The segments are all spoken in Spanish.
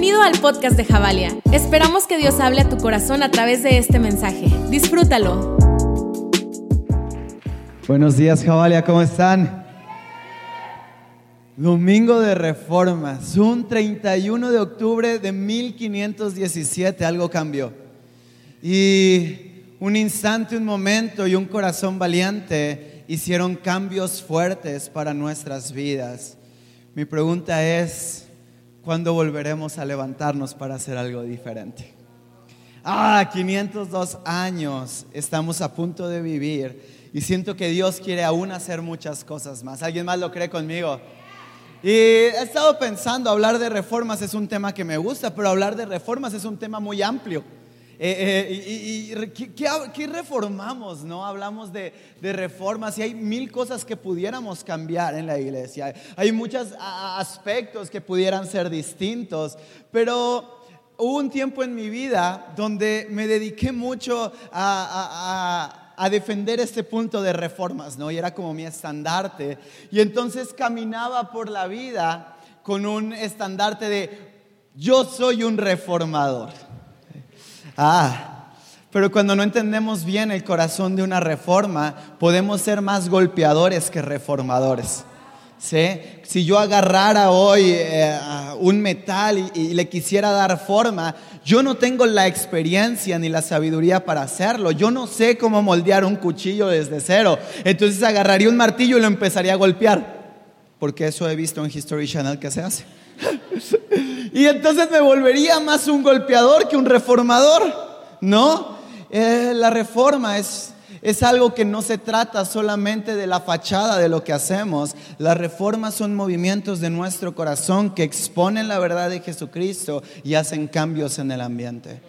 Bienvenido al podcast de Javalia. Esperamos que Dios hable a tu corazón a través de este mensaje. Disfrútalo. Buenos días, Javalia, ¿cómo están? Domingo de Reformas, un 31 de octubre de 1517, algo cambió. Y un instante, un momento y un corazón valiente hicieron cambios fuertes para nuestras vidas. Mi pregunta es, ¿cuándo volveremos a levantarnos para hacer algo diferente? Ah, 502 años estamos a punto de vivir y siento que Dios quiere aún hacer muchas cosas más. ¿Alguien más lo cree conmigo? Y he estado pensando, hablar de reformas es un tema que me gusta, pero hablar de reformas es un tema muy amplio. Eh, eh, y, ¿qué, reformamos? ¿no? Hablamos de, de, reformas y hay mil cosas que pudiéramos cambiar en la iglesia. Hay muchos aspectos que pudieran ser distintos, pero hubo un tiempo en mi vida donde me dediqué mucho a, a a defender este punto de reformas, ¿no? Y era como mi estandarte. Y entonces caminaba por la vida con un estandarte de yo soy un reformador. Ah, pero cuando no entendemos bien el corazón de una reforma, podemos ser más golpeadores que reformadores. ¿Sí? Si yo agarrara hoy eh, un metal y, le quisiera dar forma, yo no tengo la experiencia ni la sabiduría para hacerlo. Yo no sé cómo moldear un cuchillo desde cero. Entonces agarraría un martillo y lo empezaría a golpear. Porque eso he visto en History Channel que se hace. Y entonces me volvería más un golpeador que un reformador. ¿No? Eh, la reforma es es algo que no se trata solamente de la fachada de lo que hacemos. Las reformas son movimientos de nuestro corazón que exponen la verdad de Jesucristo y hacen cambios en el ambiente.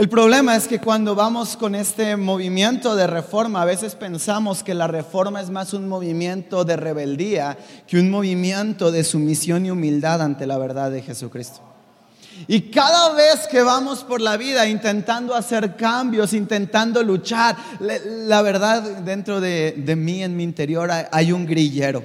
El problema es que cuando vamos con este movimiento de reforma, a veces pensamos que la reforma es más un movimiento de rebeldía que un movimiento de sumisión y humildad ante la verdad de Jesucristo. Y cada vez que vamos por la vida intentando hacer cambios, intentando luchar, la verdad dentro de, mí, en mi interior, hay un grillero,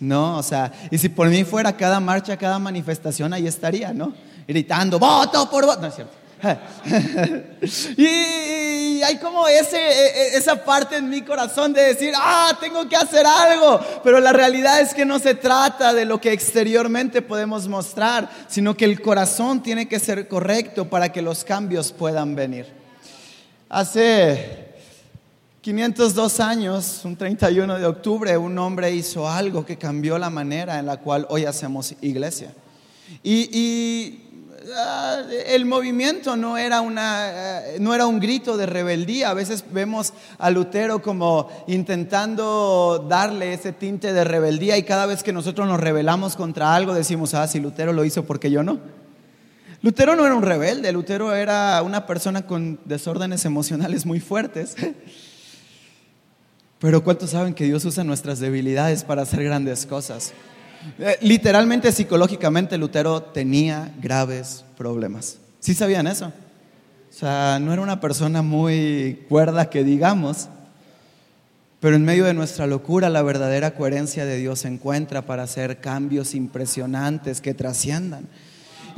¿no? O sea, y si por mí fuera cada marcha, cada manifestación, ahí estaría, ¿no? Gritando, voto por voto. No es cierto. y hay como ese, e, e, esa parte en mi corazón de decir, ah, tengo que hacer algo. Pero la realidad es que no se trata de lo que exteriormente podemos mostrar, sino que el corazón tiene que ser correcto para que los cambios puedan venir. Hace 502 años, un 31 de octubre, un hombre hizo algo que cambió la manera en la cual hoy hacemos iglesia. y, y Ah, el movimiento no era, una, eh, no era un grito de rebeldía. A veces vemos a Lutero como intentando darle ese tinte de rebeldía y cada vez que nosotros nos rebelamos contra algo decimos, ah, si Lutero lo hizo, ¿por qué yo no? Lutero no era un rebelde, Lutero era una persona con desórdenes emocionales muy fuertes. Pero ¿cuántos saben que Dios usa nuestras debilidades para hacer grandes cosas? Eh, literalmente, psicológicamente, Lutero tenía graves problemas. ¿Sí sabían eso? O sea, no era una persona muy cuerda que digamos, pero en medio de nuestra locura la verdadera coherencia de Dios se encuentra para hacer cambios impresionantes que trasciendan.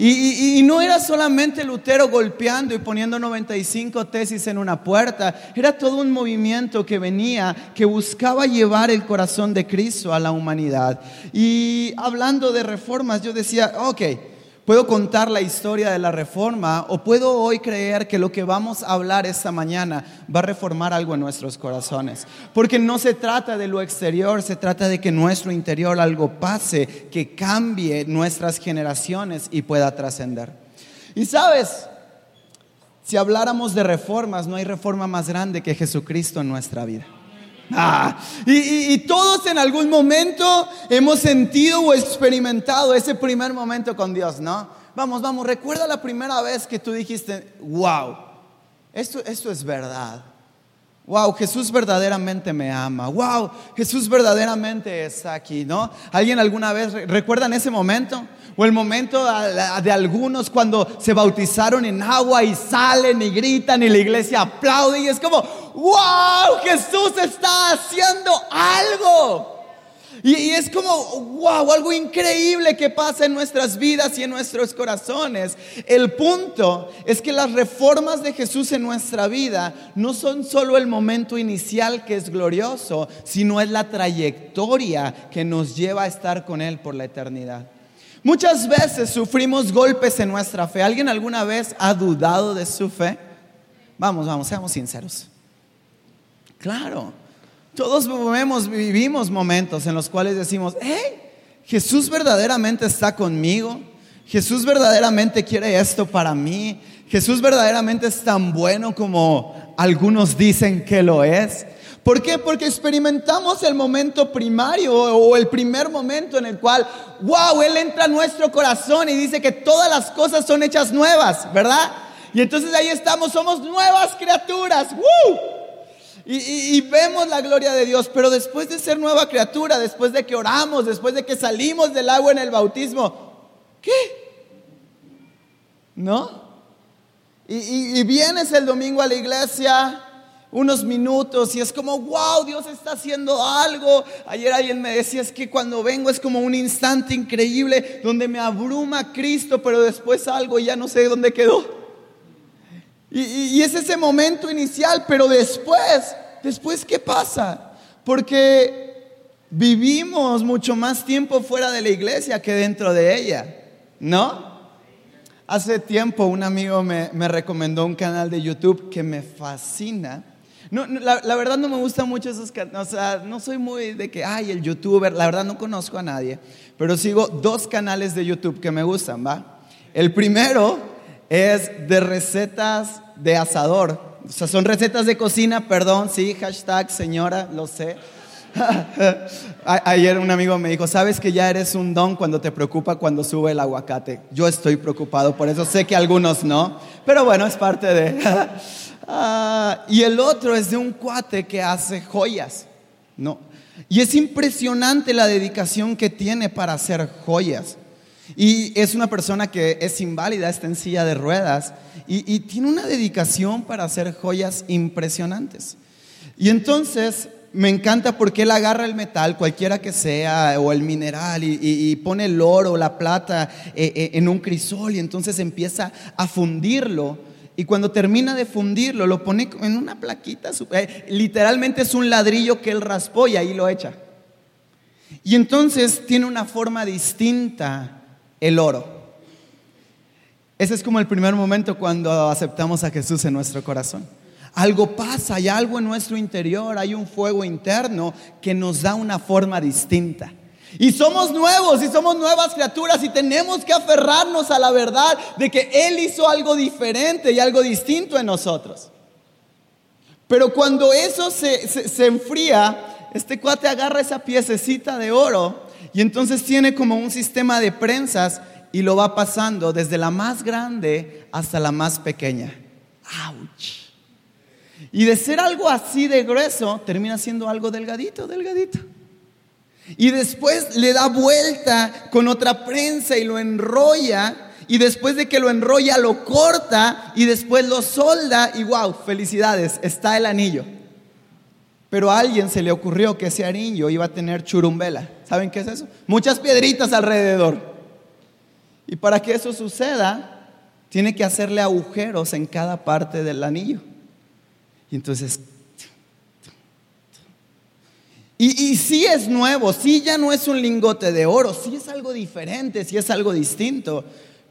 Y, no era solamente Lutero golpeando y poniendo 95 tesis en una puerta, era todo un movimiento que venía, que buscaba llevar el corazón de Cristo a la humanidad. Y hablando de reformas, yo decía, ok, Puedo contar la historia de la reforma o puedo hoy creer que lo que vamos a hablar esta mañana va a reformar algo en nuestros corazones. Porque no se trata de lo exterior, se trata de que nuestro interior algo pase, que cambie nuestras generaciones y pueda trascender. Y sabes, si habláramos de reformas, no hay reforma más grande que Jesucristo en nuestra vida. Ah, y, todos en algún momento hemos sentido o experimentado ese primer momento con Dios, ¿no? Vamos, vamos, recuerda la primera vez que tú dijiste, wow, esto, esto es verdad. Wow, Jesús verdaderamente me ama. Wow, Jesús verdaderamente está aquí, ¿no? ¿Alguien alguna vez recuerdan ese momento? O el momento de algunos cuando se bautizaron en agua y salen y gritan y la iglesia aplaude y es como, wow, Jesús está haciendo algo. Y, es como, wow, algo increíble que pasa en nuestras vidas y en nuestros corazones. El punto es que las reformas de Jesús en nuestra vida no son solo el momento inicial que es glorioso, sino es la trayectoria que nos lleva a estar con Él por la eternidad. Muchas veces sufrimos golpes en nuestra fe. ¿Alguien alguna vez ha dudado de su fe? Vamos, vamos, seamos sinceros. Claro. Todos vivimos momentos en los cuales decimos, hey, Jesús verdaderamente está conmigo. Jesús verdaderamente quiere esto para mí. Jesús verdaderamente es tan bueno como algunos dicen que lo es. ¿Por qué? Porque experimentamos el momento primario o el primer momento en el cual, wow, Él entra a nuestro corazón y dice que todas las cosas son hechas nuevas, ¿verdad? Y entonces ahí estamos, somos nuevas criaturas. ¡Woo! Y, vemos la gloria de Dios, pero después de ser nueva criatura, después de que oramos, después de que salimos del agua en el bautismo, ¿qué? ¿No? Y, vienes el domingo a la iglesia unos minutos y es como, wow, Dios está haciendo algo. Ayer alguien me decía, es que cuando vengo es como un instante increíble donde me abruma Cristo, pero después algo y ya no sé dónde quedó. Y, es ese momento inicial, pero después, después, ¿qué pasa? Porque vivimos mucho más tiempo fuera de la iglesia que dentro de ella, ¿no? Hace tiempo un amigo me, recomendó un canal de YouTube que me fascina. No, la, la, verdad no me gustan mucho esos canales, o sea, no soy muy de que, ay, el youtuber, la verdad no conozco a nadie, pero sigo dos canales de YouTube que me gustan, ¿va? El primero es de recetas de asador. Son recetas de cocina, perdón, sí, hashtag señora, lo sé. Ayer un amigo me dijo, sabes que ya eres un don cuando te preocupa cuando sube el aguacate. Yo estoy preocupado por eso, sé que algunos no, pero bueno, es parte de... Ah, y el otro es de un cuate que hace joyas, ¿no? Y es impresionante la dedicación que tiene para hacer joyas. Y es una persona que es inválida, está en silla de ruedas y, tiene una dedicación para hacer joyas impresionantes. Y entonces me encanta porque él agarra el metal, cualquiera que sea, o el mineral, y, pone el oro la plata eh, eh, en un crisol y entonces empieza a fundirlo. Y cuando termina de fundirlo, lo pone en una plaquita, eh, literalmente es un ladrillo que él raspó y ahí lo echa. Y entonces tiene una forma distinta el oro. Ese es como el primer momento cuando aceptamos a Jesús en nuestro corazón. Algo pasa, hay algo en nuestro interior, hay un fuego interno que nos da una forma distinta. Y somos nuevos y somos nuevas criaturas y tenemos que aferrarnos a la verdad de que Él hizo algo diferente y algo distinto en nosotros. Pero cuando eso se, se enfría, este cuate agarra esa piececita de oro y entonces tiene como un sistema de prensas y lo va pasando desde la más grande hasta la más pequeña. ¡Auch! Y de ser algo así de grueso, termina siendo algo delgadito, delgadito. Y después le da vuelta con otra prensa y lo enrolla. Y después de que lo enrolla, lo corta y después lo solda. Y wow, felicidades, está el anillo. Pero a alguien se le ocurrió que ese anillo iba a tener churumbela. ¿Saben qué es eso? Muchas piedritas alrededor. Y para que eso suceda, tiene que hacerle agujeros en cada parte del anillo. Y entonces... Y, si es nuevo, si ya no es un lingote de oro, si es algo diferente, si es algo distinto.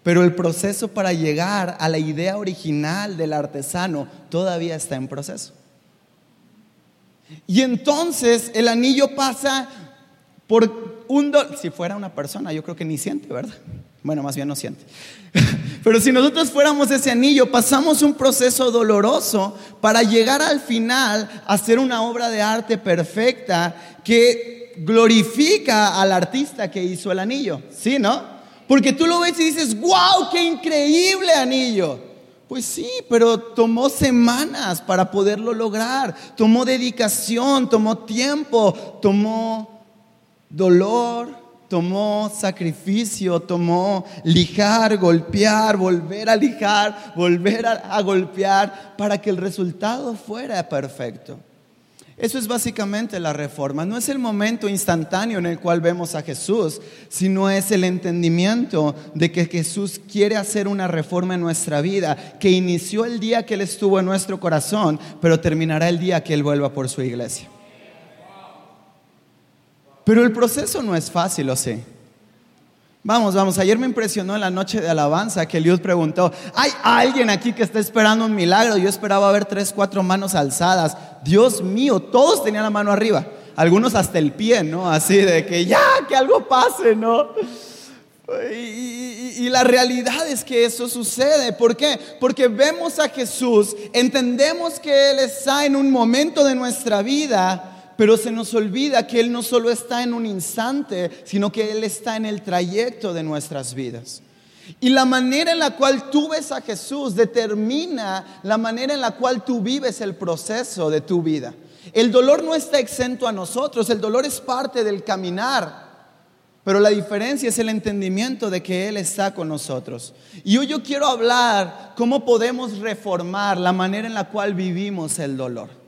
Pero el proceso para llegar a la idea original del artesano todavía está en proceso. Y entonces el anillo pasa por un dólar. Si fuera una persona, yo creo que ni siente, ¿verdad? Bueno, más bien no siente. Pero si nosotros fuéramos ese anillo, pasamos un proceso doloroso para llegar al final a hacer una obra de arte perfecta que glorifica al artista que hizo el anillo. ¿Sí, no? Porque tú lo ves y dices, wow, qué increíble anillo. Pues sí, pero tomó semanas para poderlo lograr, tomó dedicación, tomó tiempo, tomó dolor, tomó sacrificio, tomó lijar, golpear, volver a lijar, volver a, golpear para que el resultado fuera perfecto. Eso es básicamente la reforma. No es el momento instantáneo en el cual vemos a Jesús, sino es el entendimiento de que Jesús quiere hacer una reforma en nuestra vida, que inició el día que Él estuvo en nuestro corazón, pero terminará el día que Él vuelva por su iglesia. Pero el proceso no es fácil, ¿o sí? Vamos, vamos, ayer me impresionó en la noche de alabanza que Eliud preguntó, ¿hay alguien aquí que está esperando un milagro? Yo esperaba ver tres, cuatro manos alzadas. Dios mío, todos tenían la mano arriba, algunos hasta el pie, ¿no? Así de que ya, que algo pase, ¿no? Y, y, la realidad es que eso sucede. ¿Por qué? Porque vemos a Jesús, entendemos que Él está en un momento de nuestra vida pero se nos olvida que Él no solo está en un instante, sino que Él está en el trayecto de nuestras vidas. Y la manera en la cual tú ves a Jesús determina la manera en la cual tú vives el proceso de tu vida. El dolor no está exento a nosotros, el dolor es parte del caminar. Pero la diferencia es el entendimiento de que Él está con nosotros. Y hoy yo quiero hablar cómo podemos reformar la manera en la cual vivimos el dolor.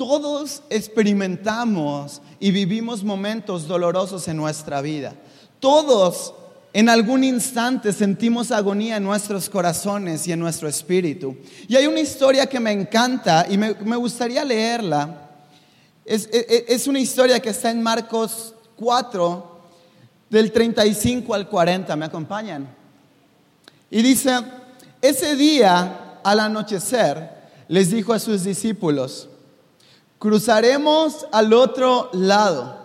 Todos experimentamos y vivimos momentos dolorosos en nuestra vida. Todos en algún instante sentimos agonía en nuestros corazones y en nuestro espíritu. Y hay una historia que me encanta y me, gustaría leerla. Es, es, una historia que está en Marcos 4, del 35 al 40. ¿Me acompañan? Y dice, ese día al anochecer les dijo a sus discípulos, cruzaremos al otro lado.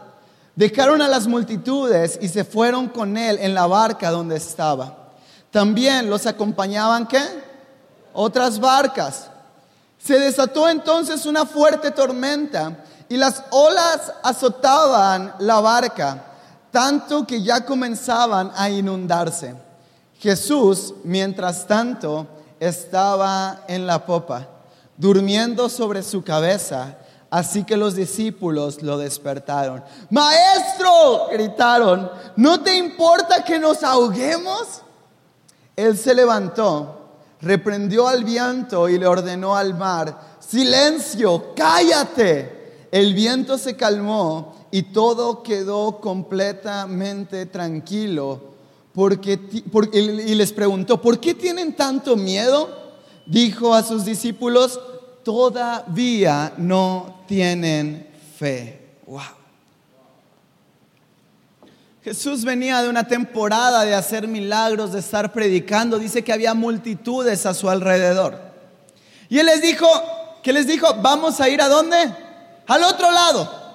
Dejaron a las multitudes y se fueron con él en la barca donde estaba. También los acompañaban qué? Otras barcas. Se desató entonces una fuerte tormenta y las olas azotaban la barca, tanto que ya comenzaban a inundarse. Jesús, mientras tanto, estaba en la popa, durmiendo sobre su cabeza Así que los discípulos lo despertaron. Maestro, gritaron, ¿no te importa que nos ahoguemos? Él se levantó, reprendió al viento y le ordenó al mar, silencio, cállate. El viento se calmó y todo quedó completamente tranquilo. Porque, y les preguntó, ¿por qué tienen tanto miedo? Dijo a sus discípulos, todavía no tienen fe. Wow. Jesús venía de una temporada de hacer milagros, de estar predicando. Dice que había multitudes a su alrededor. Y él les dijo, ¿qué les dijo? Vamos a ir a dónde? Al otro lado.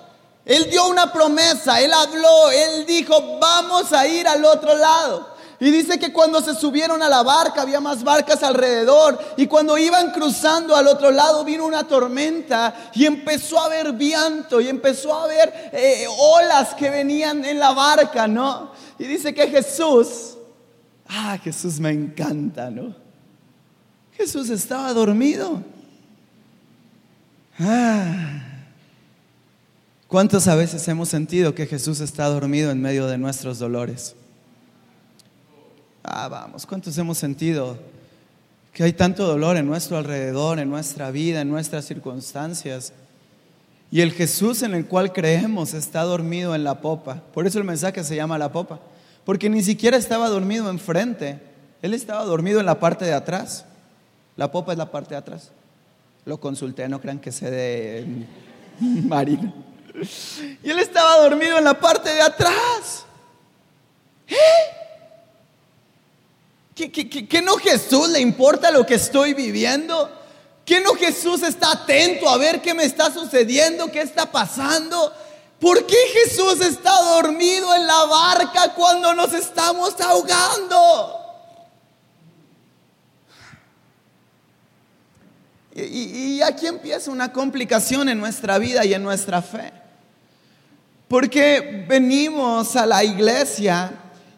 Él dio una promesa, él habló, él dijo, vamos a ir al otro lado. Y dice que cuando se subieron a la barca había más barcas alrededor. Y cuando iban cruzando al otro lado vino una tormenta y empezó a haber viento y empezó a haber eh, olas que venían en la barca, ¿no? Y dice que Jesús, ah, Jesús me encanta, ¿no? Jesús estaba dormido. Ah. ¿Cuántas veces hemos sentido que Jesús está dormido en medio de nuestros dolores? Ah, vamos, ¿cuántos hemos sentido que hay tanto dolor en nuestro alrededor, en nuestra vida, en nuestras circunstancias? Y el Jesús en el cual creemos está dormido en la popa. Por eso el mensaje se llama la popa. Porque ni siquiera estaba dormido enfrente. Él estaba dormido en la parte de atrás. La popa es la parte de atrás. Lo consulté, no crean que sé de marina. Y él estaba dormido en la parte de atrás. ¿Eh? ¿Que, no Jesús le importa lo que estoy viviendo? ¿Que no Jesús está atento a ver qué me está sucediendo, qué está pasando? ¿Por qué Jesús está dormido en la barca cuando nos estamos ahogando? Y, y, aquí empieza una complicación en nuestra vida y en nuestra fe. Porque venimos a la iglesia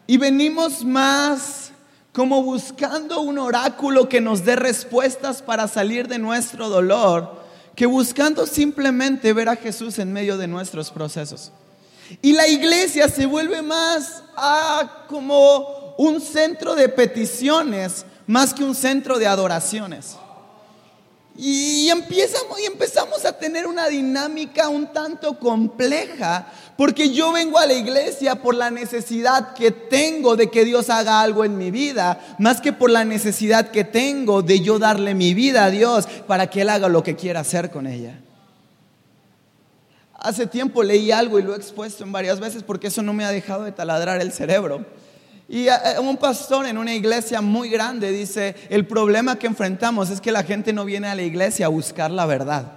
y venimos más como buscando un oráculo que nos dé respuestas para salir de nuestro dolor, que buscando simplemente ver a Jesús en medio de nuestros procesos. Y la iglesia se vuelve más como un centro de peticiones más que un centro de adoraciones. Y empezamos, y empezamos a tener una dinámica un tanto compleja, porque yo vengo a la iglesia por la necesidad que tengo de que Dios haga algo en mi vida, más que por la necesidad que tengo de yo darle mi vida a Dios para que Él haga lo que quiera hacer con ella. Hace tiempo leí algo y lo he expuesto en varias veces porque eso no me ha dejado de taladrar el cerebro. Y eh, eh, un pastor en una iglesia muy grande dice, el problema que enfrentamos es que la gente no viene a la iglesia a buscar la verdad.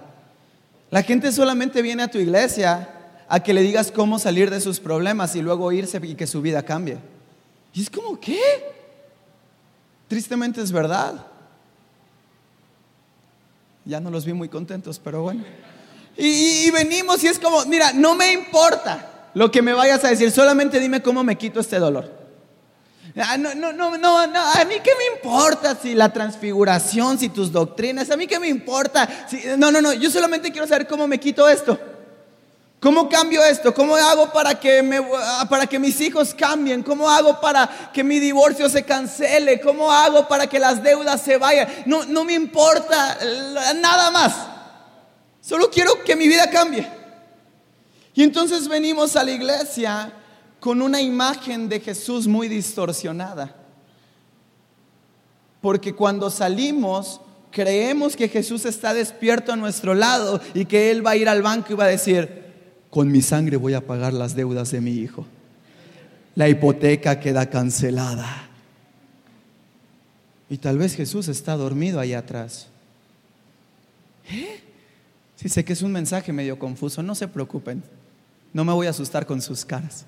La gente solamente viene a tu iglesia a que le digas cómo salir de sus problemas y luego irse y que su vida cambie. Y es como, ¿qué? Tristemente es verdad. Ya no los vi muy contentos, pero bueno. Y, y, venimos y es como, mira, no me importa lo que me vayas a decir, solamente dime cómo me quito este dolor. Ah, no, no, no, no, a mí qué me importa si la transfiguración, si tus doctrinas, a mí qué me importa. no, no, no, yo solamente quiero saber cómo me quito esto. ¿Cómo cambio esto? ¿Cómo hago para que, me, para que mis hijos cambien? ¿Cómo hago para que mi divorcio se cancele? ¿Cómo hago para que las deudas se vayan? No, no me importa nada más. Solo quiero que mi vida cambie. Y entonces venimos a la iglesia con una imagen de Jesús muy distorsionada. Porque cuando salimos, creemos que Jesús está despierto a nuestro lado y que Él va a ir al banco y va a decir, con mi sangre voy a pagar las deudas de mi hijo. La hipoteca queda cancelada. Y tal vez Jesús está dormido ahí atrás. ¿Eh? Sí, sé que es un mensaje medio confuso, no se preocupen. No me voy a asustar con sus caras.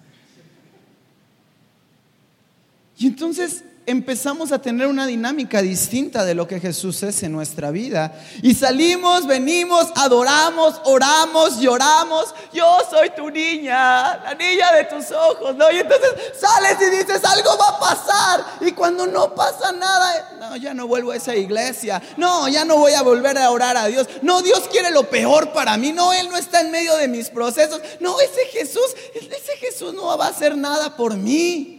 Y entonces empezamos a tener una dinámica distinta de lo que Jesús es en nuestra vida. Y salimos, venimos, adoramos, oramos, lloramos. Yo soy tu niña, la niña de tus ojos, ¿no? Y entonces sales y dices, algo va a pasar. Y cuando no pasa nada, no, ya no vuelvo a esa iglesia. No, ya no voy a volver a orar a Dios. No, Dios quiere lo peor para mí. No, Él no está en medio de mis procesos. No, ese Jesús, ese Jesús no va a hacer nada por mí.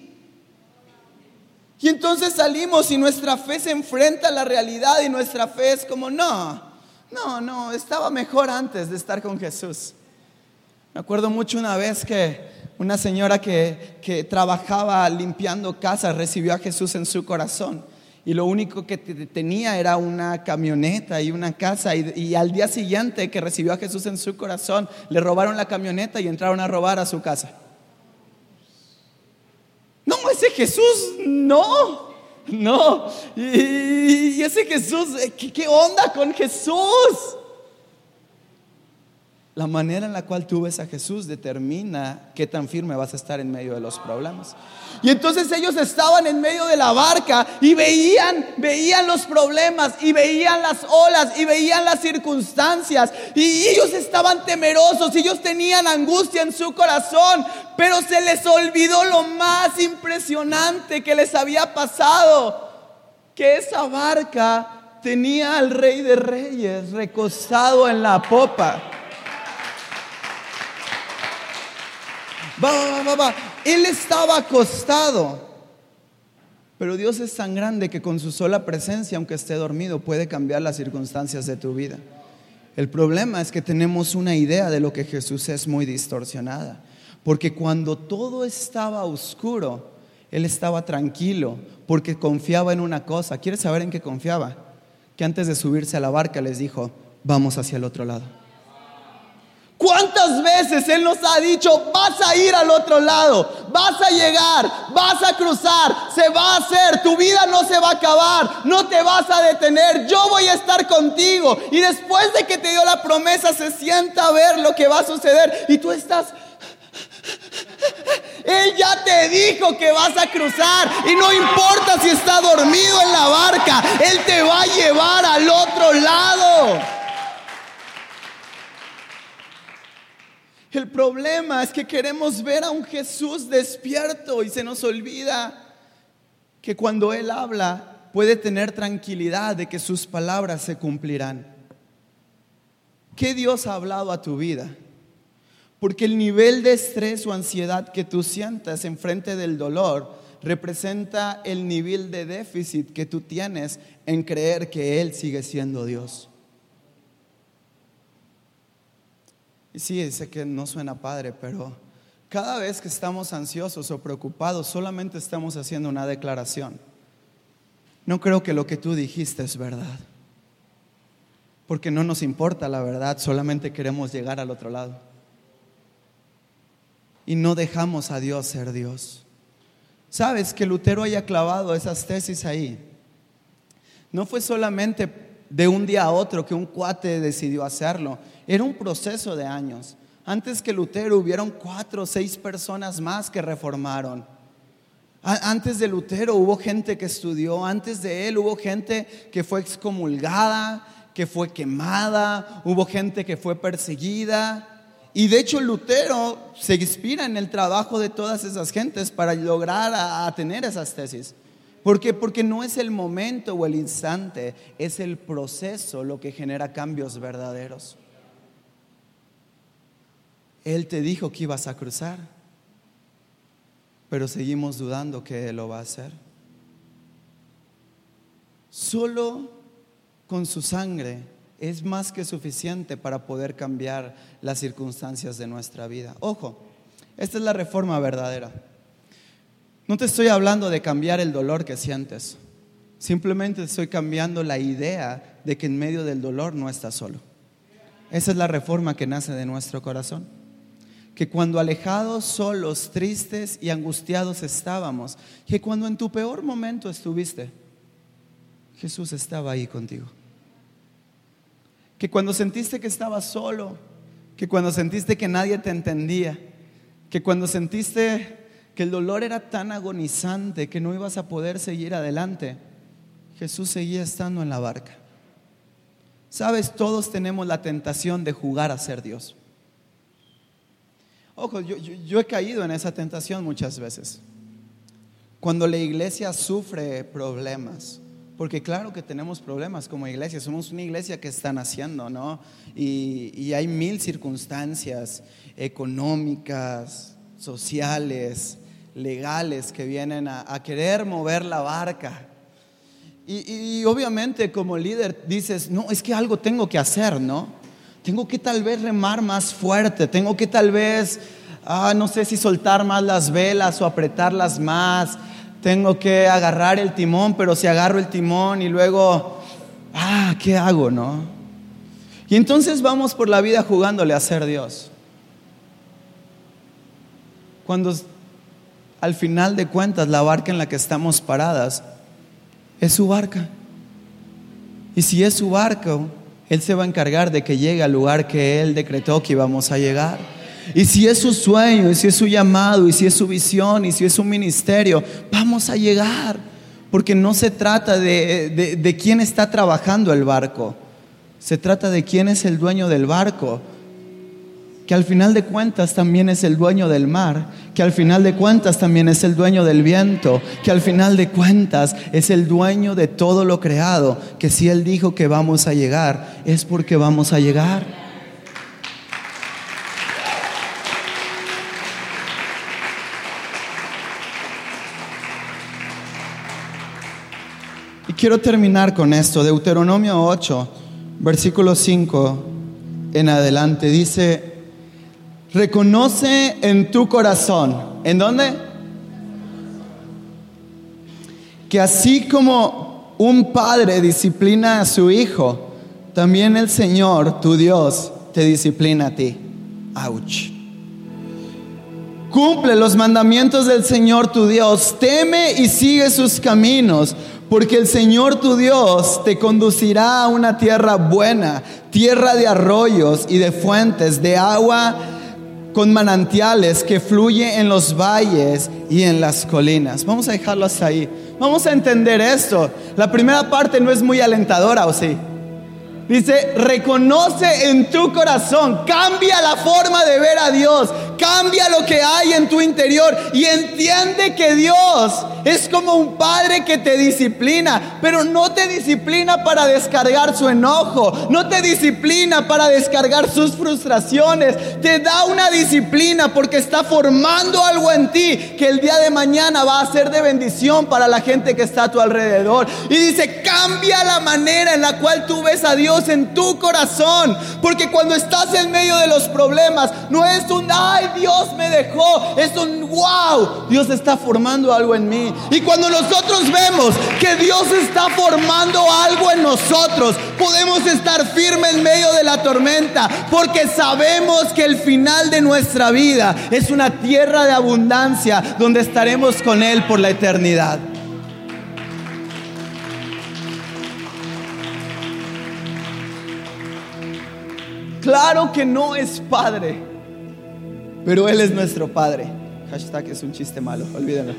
Y entonces salimos y nuestra fe se enfrenta a la realidad y nuestra fe es como, no, no, no, estaba mejor antes de estar con Jesús. Me acuerdo mucho una vez que una señora que, que trabajaba limpiando casas recibió a Jesús en su corazón y lo único que tenía era una camioneta y una casa y, y, al día siguiente que recibió a Jesús en su corazón le robaron la camioneta y entraron a robar a su casa. Ese Jesús, no, no. Y, ese Jesús, ¿qué, onda con Jesús? La manera en la cual tú ves a Jesús determina qué tan firme vas a estar en medio de los problemas. Y entonces ellos estaban en medio de la barca y veían, veían los problemas y veían las olas y veían las circunstancias. Y ellos estaban temerosos, ellos tenían angustia en su corazón, pero se les olvidó lo más impresionante que les había pasado, que esa barca tenía al rey de reyes recostado en la popa. Va, va, va, va. Él estaba acostado. Pero Dios es tan grande que con su sola presencia, aunque esté dormido, puede cambiar las circunstancias de tu vida. El problema es que tenemos una idea de lo que Jesús es muy distorsionada. Porque cuando todo estaba oscuro, Él estaba tranquilo porque confiaba en una cosa. ¿Quieres saber en qué confiaba? Que antes de subirse a la barca les dijo, vamos hacia el otro lado. ¿Cuántas veces Él nos ha dicho, vas a ir al otro lado, vas a llegar, vas a cruzar, se va a hacer, tu vida no se va a acabar, no te vas a detener, yo voy a estar contigo. Y después de que te dio la promesa, se sienta a ver lo que va a suceder y tú estás... Él ya te dijo que vas a cruzar y no importa si está dormido en la barca, Él te va a llevar al otro lado. El problema es que queremos ver a un Jesús despierto y se nos olvida que cuando Él habla puede tener tranquilidad de que sus palabras se cumplirán. ¿Qué Dios ha hablado a tu vida? Porque el nivel de estrés o ansiedad que tú sientas enfrente del dolor representa el nivel de déficit que tú tienes en creer que Él sigue siendo Dios. Y sí, sé que no suena padre, pero cada vez que estamos ansiosos o preocupados, solamente estamos haciendo una declaración. No creo que lo que tú dijiste es verdad. Porque no nos importa la verdad, solamente queremos llegar al otro lado. Y no dejamos a Dios ser Dios. ¿Sabes que Lutero haya clavado esas tesis ahí? No fue solamente de un día a otro que un cuate decidió hacerlo. Era un proceso de años. Antes que Lutero hubieron cuatro o seis personas más que reformaron. Antes de Lutero hubo gente que estudió, antes de él hubo gente que fue excomulgada, que fue quemada, hubo gente que fue perseguida. Y de hecho Lutero se inspira en el trabajo de todas esas gentes para lograr a, tener esas tesis. ¿Por qué? Porque no es el momento o el instante, es el proceso lo que genera cambios verdaderos. Él te dijo que ibas a cruzar, pero seguimos dudando que Él lo va a hacer. Solo con su sangre es más que suficiente para poder cambiar las circunstancias de nuestra vida. Ojo, esta es la reforma verdadera. No te estoy hablando de cambiar el dolor que sientes. Simplemente estoy cambiando la idea de que en medio del dolor no estás solo. Esa es la reforma que nace de nuestro corazón. Que cuando alejados, solos, tristes y angustiados estábamos, que cuando en tu peor momento estuviste, Jesús estaba ahí contigo que cuando sentiste que estabas solo, que cuando sentiste que nadie te entendía, que cuando sentiste que el dolor era tan agonizante que no ibas a poder seguir adelante, Jesús seguía estando en la barca. Sabes, todos tenemos la tentación de jugar a ser Dios. Ojo, yo, he caído en esa tentación muchas veces. Cuando la iglesia sufre problemas, porque claro que tenemos problemas como iglesia, somos una iglesia que está naciendo, ¿no? Y, hay mil circunstancias económicas, sociales, legales que vienen a, querer mover la barca. Y, obviamente como líder dices, no, es que algo tengo que hacer, ¿no? Tengo que tal vez remar más fuerte, tengo que tal vez, ah, no sé si soltar más las velas o apretarlas más tengo que agarrar el timón, pero si agarro el timón y luego, ah, ¿qué hago, no? Y entonces vamos por la vida jugándole a ser Dios. Cuando al final de cuentas la barca en la que estamos paradas es su barca. Y si es su barco, Él se va a encargar de que llegue al lugar que Él decretó que íbamos a llegar. Y si es su sueño, y si es su llamado, y si es su visión, y si es su ministerio, vamos a llegar. Porque no se trata de, de, quién está trabajando el barco, se trata de quién es el dueño del barco, que al final de cuentas también es el dueño del mar, que al final de cuentas también es el dueño del viento, que al final de cuentas es el dueño de todo lo creado, que si Él dijo que vamos a llegar, es porque vamos a llegar. quiero terminar con esto. Deuteronomio 8, versículo 5 en adelante. Dice, reconoce en tu corazón. ¿En dónde? Que así como un padre disciplina a su hijo, también el Señor, tu Dios, te disciplina a ti. Ouch. Cumple los mandamientos del Señor tu Dios, teme y sigue sus caminos, porque el Señor tu Dios te conducirá a una tierra buena, tierra de arroyos y de fuentes, de agua con manantiales que fluye en los valles y en las colinas. Vamos a dejarlo hasta ahí. Vamos a entender esto. La primera parte no es muy alentadora, ¿o sí? Dice, reconoce en tu corazón, cambia la forma de ver a Dios, Cambia lo que hay en tu interior y entiende que Dios es como un padre que te disciplina, pero no te disciplina para descargar su enojo, no te disciplina para descargar sus frustraciones, te da una disciplina porque está formando algo en ti que el día de mañana va a ser de bendición para la gente que está a tu alrededor. Y dice, cambia la manera en la cual tú ves a Dios en tu corazón, porque cuando estás en medio de los problemas, no es un, Dios me dejó, es un, wow, Dios está formando algo en mí. Y cuando nosotros vemos que Dios está formando algo en nosotros, podemos estar firmes en medio de la tormenta, porque sabemos que el final de nuestra vida es una tierra de abundancia donde estaremos con Él por la eternidad. Claro que no es padre, pero Él es nuestro padre. Hashtag es un chiste malo, olvídenlo.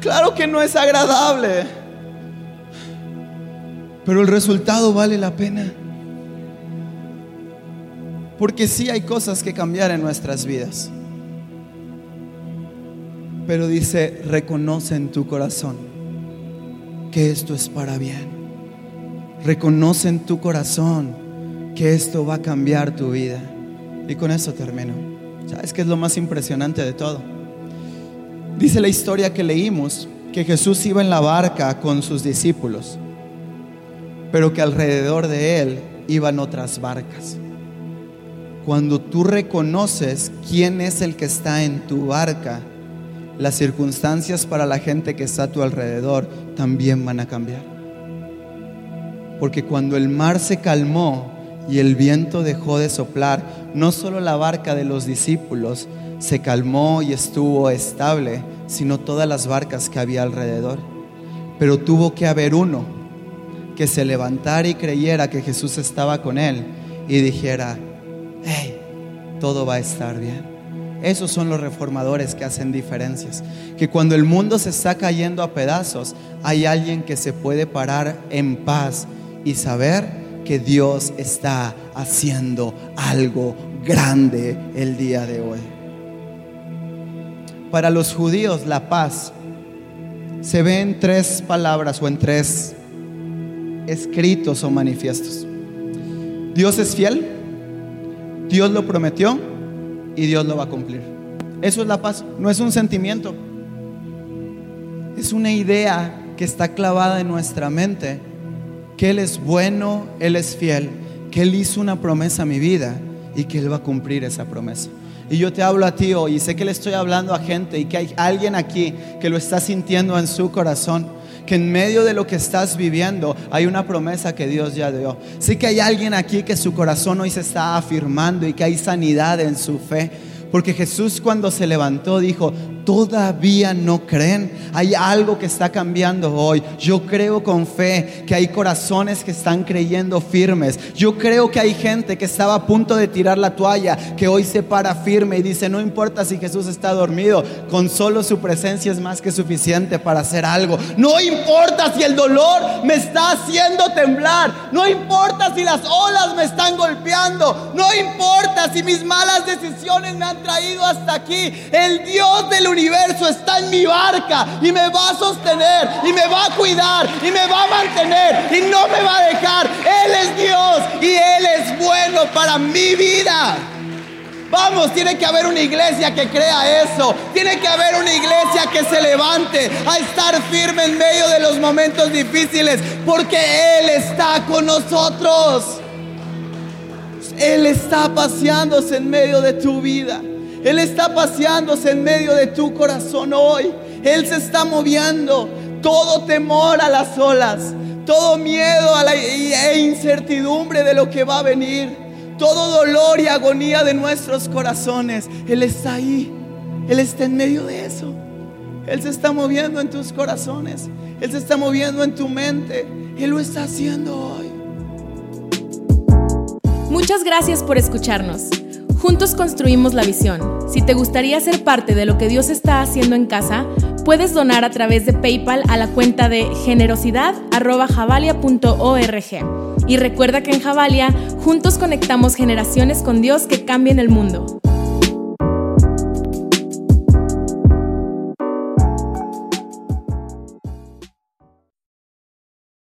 Claro que no es agradable, pero el resultado vale la pena. Porque sí hay cosas que cambiar en nuestras vidas. Pero dice, reconoce en tu corazón que esto es para bien. Reconoce en tu corazón que esto va a cambiar tu vida. Y con eso termino. ¿Sabes qué es lo más impresionante de todo? Dice la historia que leímos que Jesús iba en la barca con sus discípulos, pero que alrededor de él iban otras barcas. Cuando tú reconoces quién es el que está en tu barca, las circunstancias para la gente que está a tu alrededor también van a cambiar. Porque cuando el mar se calmó y el viento dejó de soplar, no solo la barca de los discípulos, se calmó y estuvo estable, sino todas las barcas que había alrededor. Pero tuvo que haber uno que se levantara y creyera que Jesús estaba con él y dijera, hey, todo va a estar bien. Esos son los reformadores que hacen diferencias. Que cuando el mundo se está cayendo a pedazos, hay alguien que se puede parar en paz y saber que Dios está haciendo algo grande el día de hoy. Para los judíos la paz se ve en tres palabras o en tres escritos o manifiestos. Dios es fiel, Dios lo prometió y Dios lo va a cumplir. Eso es la paz, no es un sentimiento, es una idea que está clavada en nuestra mente, que Él es bueno, Él es fiel, que Él hizo una promesa a mi vida y que Él va a cumplir esa promesa. Y yo te hablo a ti hoy y sé que le estoy hablando a gente y que hay alguien aquí que lo está sintiendo en su corazón. Que en medio de lo que estás viviendo hay una promesa que Dios ya dio. Sé que hay alguien aquí que su corazón hoy se está afirmando y que hay sanidad en su fe. Porque Jesús cuando se levantó dijo, todavía no creen. Hay algo que está cambiando hoy. Yo creo con fe que hay corazones que están creyendo firmes. Yo creo que hay gente que estaba a punto de tirar la toalla, que hoy se para firme y dice, no importa si Jesús está dormido, con solo su presencia es más que suficiente para hacer algo. No importa si el dolor me está haciendo temblar. No importa si las olas me están golpeando. No importa si mis malas decisiones me han traído hasta aquí. El Dios del universo universo está en mi barca y me va a sostener y me va a cuidar y me va a mantener y no me va a dejar. Él es Dios y Él es bueno para mi vida. Vamos, tiene que haber una iglesia que crea eso. Tiene que haber una iglesia que se levante a estar firme en medio de los momentos difíciles porque Él está con nosotros. Él está paseándose en medio de tu vida. Él está paseándose en medio de tu corazón hoy. Él se está moviendo. Todo temor a las olas, todo miedo a la, e incertidumbre de lo que va a venir, todo dolor y agonía de nuestros corazones. Él está ahí. Él está en medio de eso. Él se está moviendo en tus corazones. Él se está moviendo en tu mente. Él lo está haciendo hoy. Muchas gracias por escucharnos. Juntos construimos la visión. Si te gustaría ser parte de lo que Dios está haciendo en casa, puedes donar a través de PayPal a la cuenta de generosidad.javalia.org. Y recuerda que en Javalia juntos conectamos generaciones con Dios que cambien el mundo.